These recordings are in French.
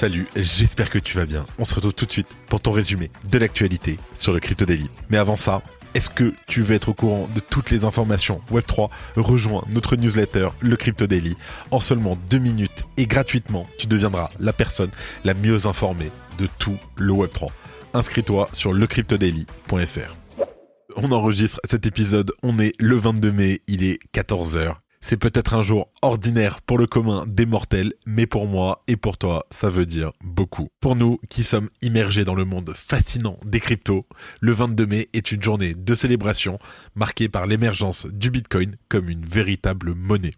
Salut, j'espère que tu vas bien. On se retrouve tout de suite pour ton résumé de l'actualité sur le Crypto Daily. Mais avant ça, est-ce que tu veux être au courant de toutes les informations Web3 Rejoins notre newsletter, le Crypto Daily. En seulement deux minutes et gratuitement, tu deviendras la personne la mieux informée de tout le Web3. Inscris-toi sur lecryptodaily.fr. On enregistre cet épisode, on est le 22 mai, il est 14h. C'est peut-être un jour ordinaire pour le commun des mortels, mais pour moi et pour toi, ça veut dire beaucoup. Pour nous qui sommes immergés dans le monde fascinant des cryptos, le 22 mai est une journée de célébration marquée par l'émergence du Bitcoin comme une véritable monnaie.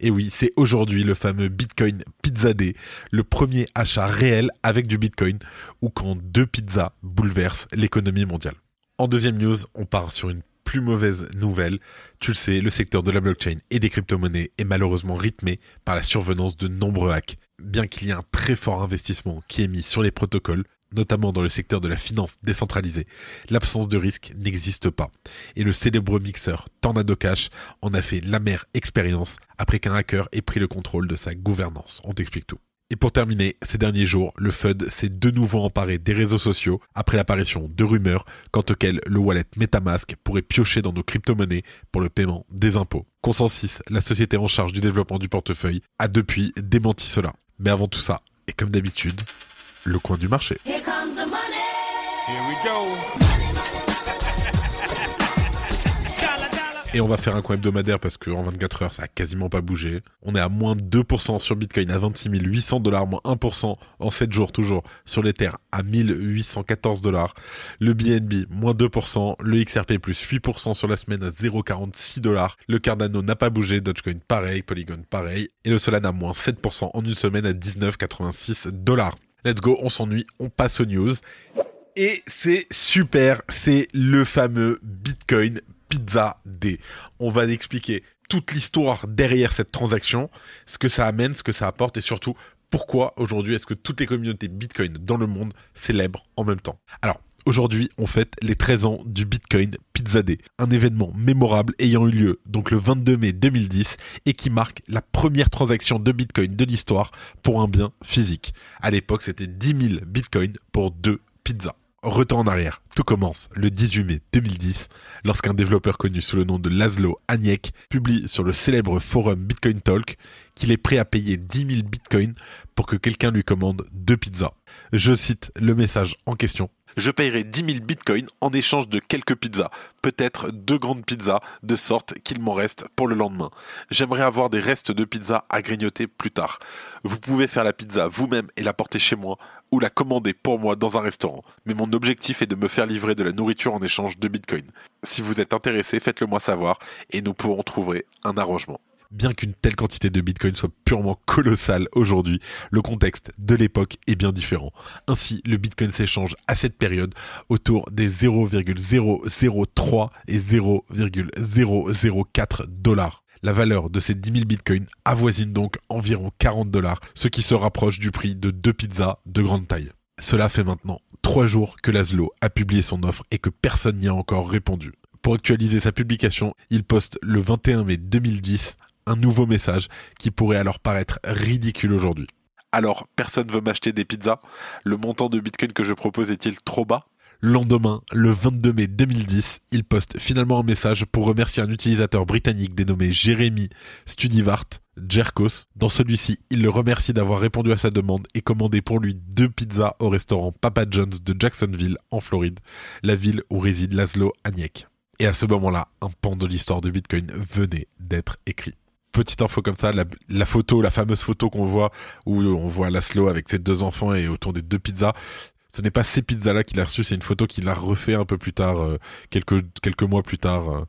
Et oui, c'est aujourd'hui le fameux Bitcoin Pizza Day, le premier achat réel avec du Bitcoin ou quand deux pizzas bouleversent l'économie mondiale. En deuxième news, on part sur une plus mauvaise nouvelle. Tu le sais, le secteur de la blockchain et des crypto-monnaies est malheureusement rythmé par la survenance de nombreux hacks. Bien qu'il y ait un très fort investissement qui est mis sur les protocoles, notamment dans le secteur de la finance décentralisée, l'absence de risque n'existe pas. Et le célèbre mixeur Tornado Cash en a fait l'amère expérience après qu'un hacker ait pris le contrôle de sa gouvernance. On t'explique tout. Et pour terminer, ces derniers jours, le FUD s'est de nouveau emparé des réseaux sociaux après l'apparition de rumeurs quant auxquelles le wallet Metamask pourrait piocher dans nos crypto-monnaies pour le paiement des impôts. Consensus, la société en charge du développement du portefeuille, a depuis démenti cela. Mais avant tout ça, et comme d'habitude, le coin du marché. Here comes the money. Here we go. Et on va faire un coin hebdomadaire parce qu'en 24 heures, ça a quasiment pas bougé. On est à moins 2% sur Bitcoin à 26 800 dollars, moins 1% en 7 jours toujours sur l'Ether à 1814 dollars. Le BNB, moins 2%. Le XRP, plus 8% sur la semaine à 0,46 dollars. Le Cardano n'a pas bougé. Dogecoin, pareil. Polygon, pareil. Et le Solana, moins 7% en une semaine à 19,86 dollars. Let's go, on s'ennuie, on passe aux news. Et c'est super, c'est le fameux Bitcoin Pizza Day. On va expliquer toute l'histoire derrière cette transaction, ce que ça amène, ce que ça apporte et surtout pourquoi aujourd'hui est-ce que toutes les communautés Bitcoin dans le monde célèbrent en même temps. Alors, aujourd'hui, on fête les 13 ans du Bitcoin Pizza Day, un événement mémorable ayant eu lieu donc le 22 mai 2010 et qui marque la première transaction de Bitcoin de l'histoire pour un bien physique. À l'époque, c'était 10 000 Bitcoins pour deux pizzas. Retour en arrière, tout commence le 18 mai 2010 lorsqu'un développeur connu sous le nom de Laszlo Aniek publie sur le célèbre forum Bitcoin Talk qu'il est prêt à payer 10 000 bitcoins pour que quelqu'un lui commande deux pizzas. Je cite le message en question. Je payerai 10 000 bitcoins en échange de quelques pizzas, peut-être deux grandes pizzas, de sorte qu'il m'en reste pour le lendemain. J'aimerais avoir des restes de pizza à grignoter plus tard. Vous pouvez faire la pizza vous-même et la porter chez moi, ou la commander pour moi dans un restaurant. Mais mon objectif est de me faire livrer de la nourriture en échange de bitcoin. Si vous êtes intéressé, faites-le moi savoir et nous pourrons trouver un arrangement. Bien qu'une telle quantité de bitcoin soit purement colossale aujourd'hui, le contexte de l'époque est bien différent. Ainsi, le bitcoin s'échange à cette période autour des 0,003 et 0,004 dollars. La valeur de ces 10 000 bitcoins avoisine donc environ 40 dollars, ce qui se rapproche du prix de deux pizzas de grande taille. Cela fait maintenant trois jours que Laszlo a publié son offre et que personne n'y a encore répondu. Pour actualiser sa publication, il poste le 21 mai 2010 un nouveau message qui pourrait alors paraître ridicule aujourd'hui. Alors, personne veut m'acheter des pizzas Le montant de bitcoin que je propose est-il trop bas? Lendemain, le 22 mai 2010, il poste finalement un message pour remercier un utilisateur britannique dénommé Jérémy Studivart Jerkos. Dans celui-ci, il le remercie d'avoir répondu à sa demande et commandé pour lui deux pizzas au restaurant Papa John's de Jacksonville, en Floride, la ville où réside Laszlo Aniek. Et à ce moment-là, un pan de l'histoire de Bitcoin venait d'être écrit petite info comme ça, la, photo, la fameuse photo qu'on voit où on voit Laszlo avec ses deux enfants et autour des deux pizzas. Ce n'est pas ces pizzas-là qu'il a reçues, c'est une photo qu'il a refait un peu plus tard, euh, quelques quelques mois plus tard, euh,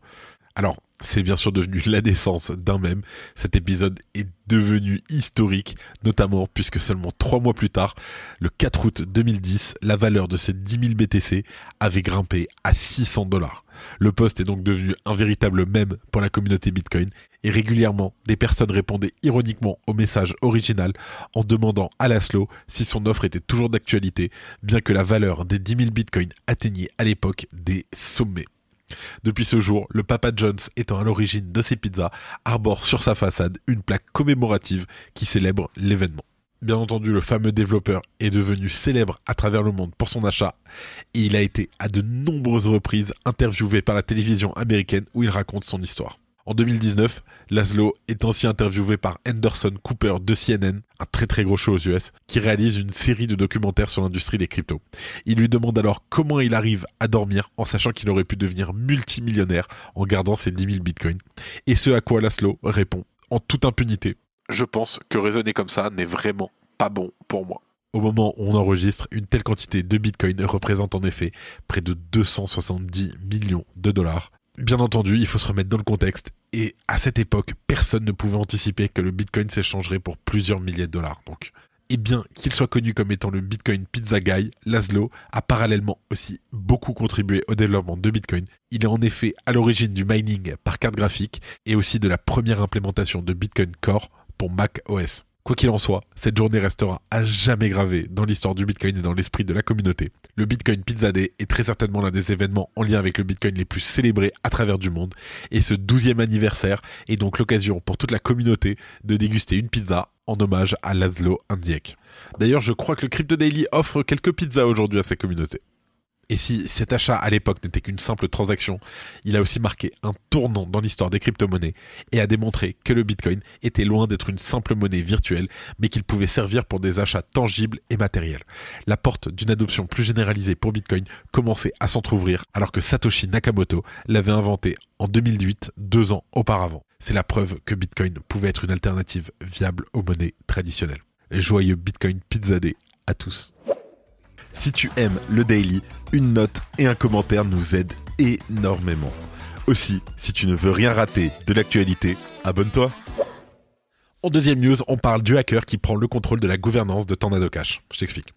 Alors, c'est bien sûr devenu la naissance d'un même. Cet épisode est devenu historique, notamment puisque seulement trois mois plus tard, le 4 août 2010, la valeur de ces 10 000 BTC avait grimpé à 600 dollars. Le poste est donc devenu un véritable mème pour la communauté Bitcoin et régulièrement, des personnes répondaient ironiquement au message original en demandant à Laszlo si son offre était toujours d'actualité, bien que la valeur des 10 000 Bitcoins atteignait à l'époque des sommets. Depuis ce jour, le Papa John's étant à l'origine de ces pizzas, arbore sur sa façade une plaque commémorative qui célèbre l'événement. Bien entendu, le fameux développeur est devenu célèbre à travers le monde pour son achat et il a été à de nombreuses reprises interviewé par la télévision américaine où il raconte son histoire. En 2019, Laszlo est ainsi interviewé par Anderson Cooper de CNN, un très très gros show aux US, qui réalise une série de documentaires sur l'industrie des cryptos. Il lui demande alors comment il arrive à dormir en sachant qu'il aurait pu devenir multimillionnaire en gardant ses 10 000 bitcoins. Et ce à quoi Laszlo répond, en toute impunité, je pense que raisonner comme ça n'est vraiment pas bon pour moi. Au moment où on enregistre, une telle quantité de bitcoin représente en effet près de 270 millions de dollars, Bien entendu, il faut se remettre dans le contexte. Et à cette époque, personne ne pouvait anticiper que le Bitcoin s'échangerait pour plusieurs milliers de dollars. Donc, et bien qu'il soit connu comme étant le Bitcoin Pizza Guy, Laszlo a parallèlement aussi beaucoup contribué au développement de Bitcoin. Il est en effet à l'origine du mining par carte graphique et aussi de la première implémentation de Bitcoin Core pour Mac OS. Quoi qu'il en soit, cette journée restera à jamais gravée dans l'histoire du Bitcoin et dans l'esprit de la communauté. Le Bitcoin Pizza Day est très certainement l'un des événements en lien avec le Bitcoin les plus célébrés à travers du monde, et ce 12e anniversaire est donc l'occasion pour toute la communauté de déguster une pizza en hommage à Laszlo Indiek. D'ailleurs, je crois que le Crypto Daily offre quelques pizzas aujourd'hui à sa communauté. Et si cet achat à l'époque n'était qu'une simple transaction, il a aussi marqué un tournant dans l'histoire des crypto-monnaies et a démontré que le Bitcoin était loin d'être une simple monnaie virtuelle, mais qu'il pouvait servir pour des achats tangibles et matériels. La porte d'une adoption plus généralisée pour Bitcoin commençait à s'entr'ouvrir alors que Satoshi Nakamoto l'avait inventé en 2008, deux ans auparavant. C'est la preuve que Bitcoin pouvait être une alternative viable aux monnaies traditionnelles. Joyeux Bitcoin Pizza Day à tous. Si tu aimes le daily, une note et un commentaire nous aident énormément. Aussi, si tu ne veux rien rater de l'actualité, abonne-toi. En deuxième news, on parle du hacker qui prend le contrôle de la gouvernance de Tornado Cash. Je t'explique.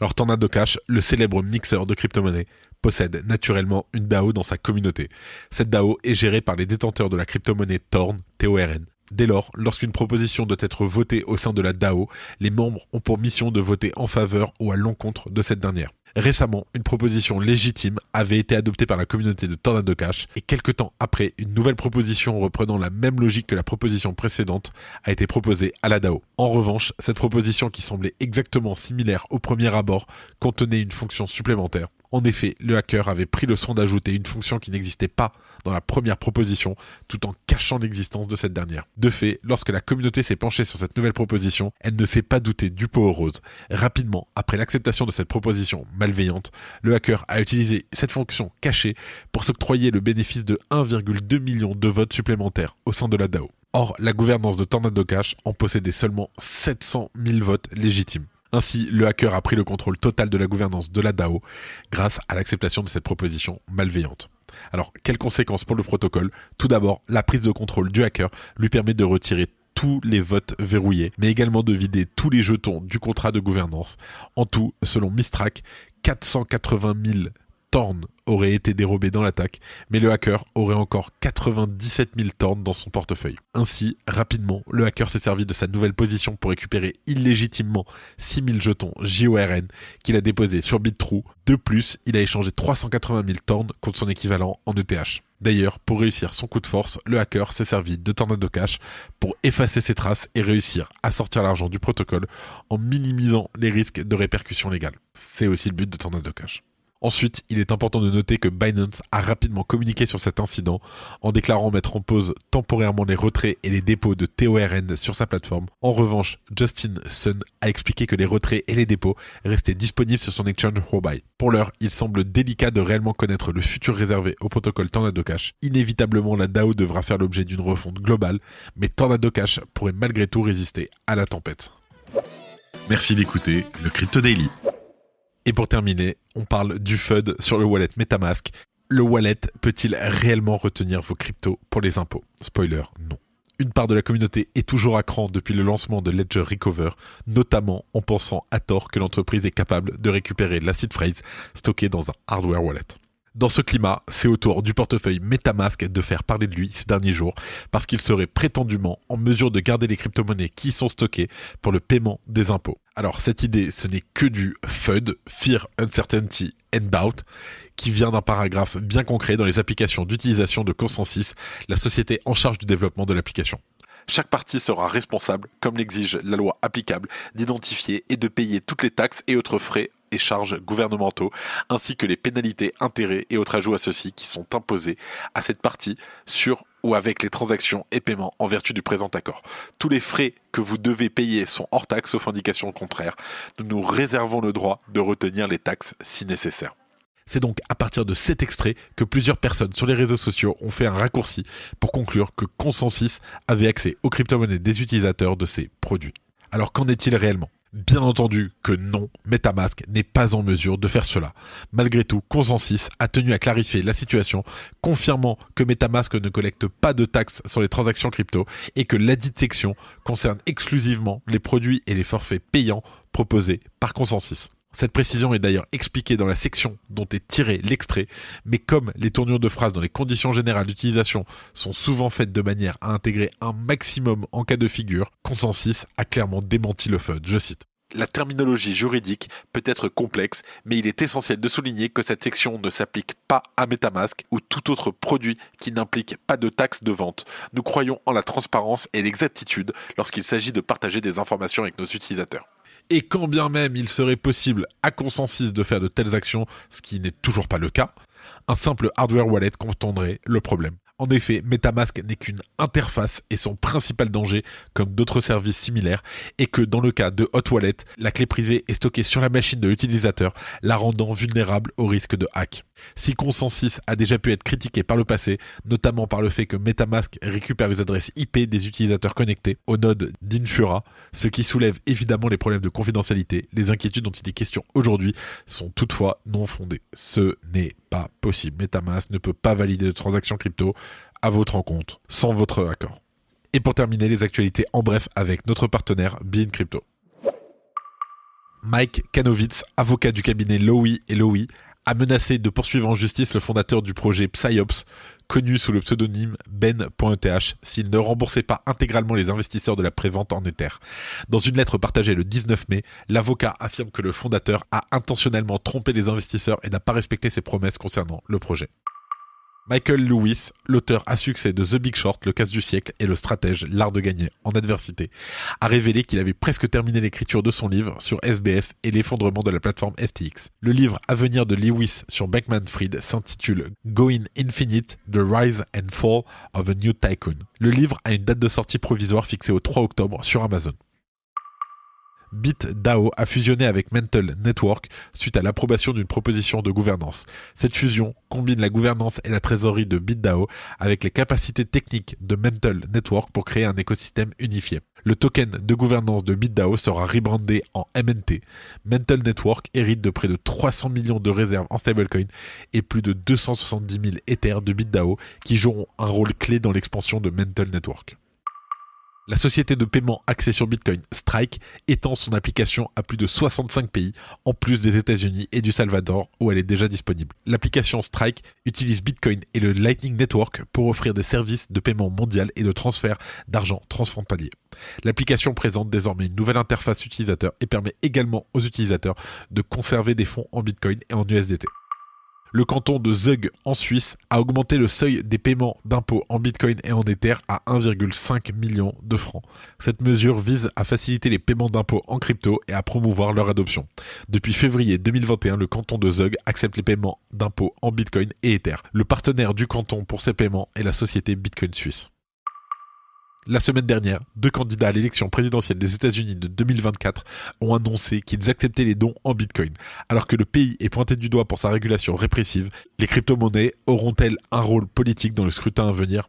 Alors Tornado Cash, le célèbre mixeur de crypto-monnaies, possède naturellement une DAO dans sa communauté. Cette DAO est gérée par les détenteurs de la crypto-monnaie Torn, TORN, Dès lors, lorsqu'une proposition doit être votée au sein de la DAO, les membres ont pour mission de voter en faveur ou à l'encontre de cette dernière. Récemment, une proposition légitime avait été adoptée par la communauté de Tornado Cash et quelques temps après, une nouvelle proposition reprenant la même logique que la proposition précédente a été proposée à la DAO. En revanche, cette proposition qui semblait exactement similaire au premier abord contenait une fonction supplémentaire. En effet, le hacker avait pris le soin d'ajouter une fonction qui n'existait pas dans la première proposition, tout en cachant l'existence de cette dernière. De fait, lorsque la communauté s'est penchée sur cette nouvelle proposition, elle ne s'est pas doutée du pot rose. Rapidement, après l'acceptation de cette proposition malveillante, le hacker a utilisé cette fonction cachée pour s'octroyer le bénéfice de 1,2 million de votes supplémentaires au sein de la DAO. Or, la gouvernance de Tornado Cash en possédait seulement 700 000 votes légitimes. Ainsi, le hacker a pris le contrôle total de la gouvernance de la DAO grâce à l'acceptation de cette proposition malveillante. Alors, quelles conséquences pour le protocole? Tout d'abord, la prise de contrôle du hacker lui permet de retirer tous les votes verrouillés, mais également de vider tous les jetons du contrat de gouvernance. En tout, selon Mistrack, 480 000 Torn aurait été dérobé dans l'attaque, mais le hacker aurait encore 97 000 Torn dans son portefeuille. Ainsi, rapidement, le hacker s'est servi de sa nouvelle position pour récupérer illégitimement 6 000 jetons JORN qu'il a déposés sur BitTrue. De plus, il a échangé 380 000 Torn contre son équivalent en ETH. D'ailleurs, pour réussir son coup de force, le hacker s'est servi de Tornado Cash pour effacer ses traces et réussir à sortir l'argent du protocole en minimisant les risques de répercussions légales. C'est aussi le but de Tornado Cash. Ensuite, il est important de noter que Binance a rapidement communiqué sur cet incident en déclarant mettre en pause temporairement les retraits et les dépôts de TORN sur sa plateforme. En revanche, Justin Sun a expliqué que les retraits et les dépôts restaient disponibles sur son exchange Huobi. Pour l'heure, il semble délicat de réellement connaître le futur réservé au protocole Tornado Cash. Inévitablement, la DAO devra faire l'objet d'une refonte globale, mais Tornado Cash pourrait malgré tout résister à la tempête. Merci d'écouter le Crypto Daily. Et pour terminer, on parle du FUD sur le wallet Metamask Le wallet peut-il réellement retenir vos cryptos pour les impôts? Spoiler, non. Une part de la communauté est toujours à cran depuis le lancement de Ledger Recover, notamment en pensant à tort que l'entreprise est capable de récupérer l'acid phrase stocké dans un hardware wallet. Dans ce climat, c'est au tour du portefeuille Metamask de faire parler de lui ces derniers jours parce qu'il serait prétendument en mesure de garder les crypto-monnaies qui sont stockées pour le paiement des impôts. Alors cette idée, ce n'est que du FUD, Fear, Uncertainty and Doubt, qui vient d'un paragraphe bien concret dans les applications d'utilisation de Consensus, la société en charge du développement de l'application. Chaque partie sera responsable, comme l'exige la loi applicable, d'identifier et de payer toutes les taxes et autres frais charges gouvernementaux, ainsi que les pénalités, intérêts et autres ajouts à ceux-ci qui sont imposés à cette partie sur ou avec les transactions et paiements en vertu du présent accord. Tous les frais que vous devez payer sont hors taxe sauf indication contraire. Nous nous réservons le droit de retenir les taxes si nécessaire. C'est donc à partir de cet extrait que plusieurs personnes sur les réseaux sociaux ont fait un raccourci pour conclure que Consensus avait accès aux crypto-monnaies des utilisateurs de ces produits. Alors qu'en est-il réellement? Bien entendu que non, Metamask n'est pas en mesure de faire cela. Malgré tout, Consensus a tenu à clarifier la situation, confirmant que Metamask ne collecte pas de taxes sur les transactions crypto et que ladite section concerne exclusivement les produits et les forfaits payants proposés par Consensus. Cette précision est d'ailleurs expliquée dans la section dont est tiré l'extrait, mais comme les tournures de phrases dans les conditions générales d'utilisation sont souvent faites de manière à intégrer un maximum en cas de figure, Consensus a clairement démenti le FUD. Je cite. La terminologie juridique peut être complexe, mais il est essentiel de souligner que cette section ne s'applique pas à Metamask ou tout autre produit qui n'implique pas de taxe de vente. Nous croyons en la transparence et l'exactitude lorsqu'il s'agit de partager des informations avec nos utilisateurs. Et quand bien même il serait possible à consensus de faire de telles actions, ce qui n'est toujours pas le cas, un simple hardware wallet contournerait le problème. En effet, Metamask n'est qu'une interface et son principal danger, comme d'autres services similaires, est que dans le cas de Hot Wallet, la clé privée est stockée sur la machine de l'utilisateur, la rendant vulnérable au risque de hack. Si Consensus a déjà pu être critiqué par le passé, notamment par le fait que Metamask récupère les adresses IP des utilisateurs connectés au node d'Infura, ce qui soulève évidemment les problèmes de confidentialité, les inquiétudes dont il est question aujourd'hui sont toutefois non fondées. Ce n'est pas possible. Metamask ne peut pas valider de transactions crypto à votre encontre sans votre accord. Et pour terminer, les actualités en bref avec notre partenaire Bean Crypto. Mike Kanovitz, avocat du cabinet Lowy et Lowy, a menacé de poursuivre en justice le fondateur du projet Psyops, connu sous le pseudonyme Ben.eth, s'il ne remboursait pas intégralement les investisseurs de la prévente en Ether. Dans une lettre partagée le 19 mai, l'avocat affirme que le fondateur a intentionnellement trompé les investisseurs et n'a pas respecté ses promesses concernant le projet. Michael Lewis, l'auteur à succès de The Big Short, Le casse du siècle et le stratège L'art de gagner en adversité, a révélé qu'il avait presque terminé l'écriture de son livre sur SBF et l'effondrement de la plateforme FTX. Le livre à venir de Lewis sur Bankman-Fried s'intitule Going Infinite, The Rise and Fall of a New Tycoon. Le livre a une date de sortie provisoire fixée au 3 octobre sur Amazon. BitDAO a fusionné avec Mental Network suite à l'approbation d'une proposition de gouvernance. Cette fusion combine la gouvernance et la trésorerie de BitDAO avec les capacités techniques de Mental Network pour créer un écosystème unifié. Le token de gouvernance de BitDAO sera rebrandé en MNT. Mental Network hérite de près de 300 millions de réserves en stablecoin et plus de 270 000 Ethers de BitDAO qui joueront un rôle clé dans l'expansion de Mental Network. La société de paiement axée sur Bitcoin, Strike, étend son application à plus de 65 pays, en plus des États-Unis et du Salvador, où elle est déjà disponible. L'application Strike utilise Bitcoin et le Lightning Network pour offrir des services de paiement mondial et de transfert d'argent transfrontalier. L'application présente désormais une nouvelle interface utilisateur et permet également aux utilisateurs de conserver des fonds en Bitcoin et en USDT le canton de Zug en Suisse a augmenté le seuil des paiements d'impôts en Bitcoin et en Ether à 1,5 million de francs. Cette mesure vise à faciliter les paiements d'impôts en crypto et à promouvoir leur adoption. Depuis février 2021, le canton de Zug accepte les paiements d'impôts en Bitcoin et Ether. Le partenaire du canton pour ces paiements est la société Bitcoin Suisse. La semaine dernière, deux candidats à l'élection présidentielle des États-Unis de 2024 ont annoncé qu'ils acceptaient les dons en Bitcoin. Alors que le pays est pointé du doigt pour sa régulation répressive, les crypto-monnaies auront-elles un rôle politique dans le scrutin à venir?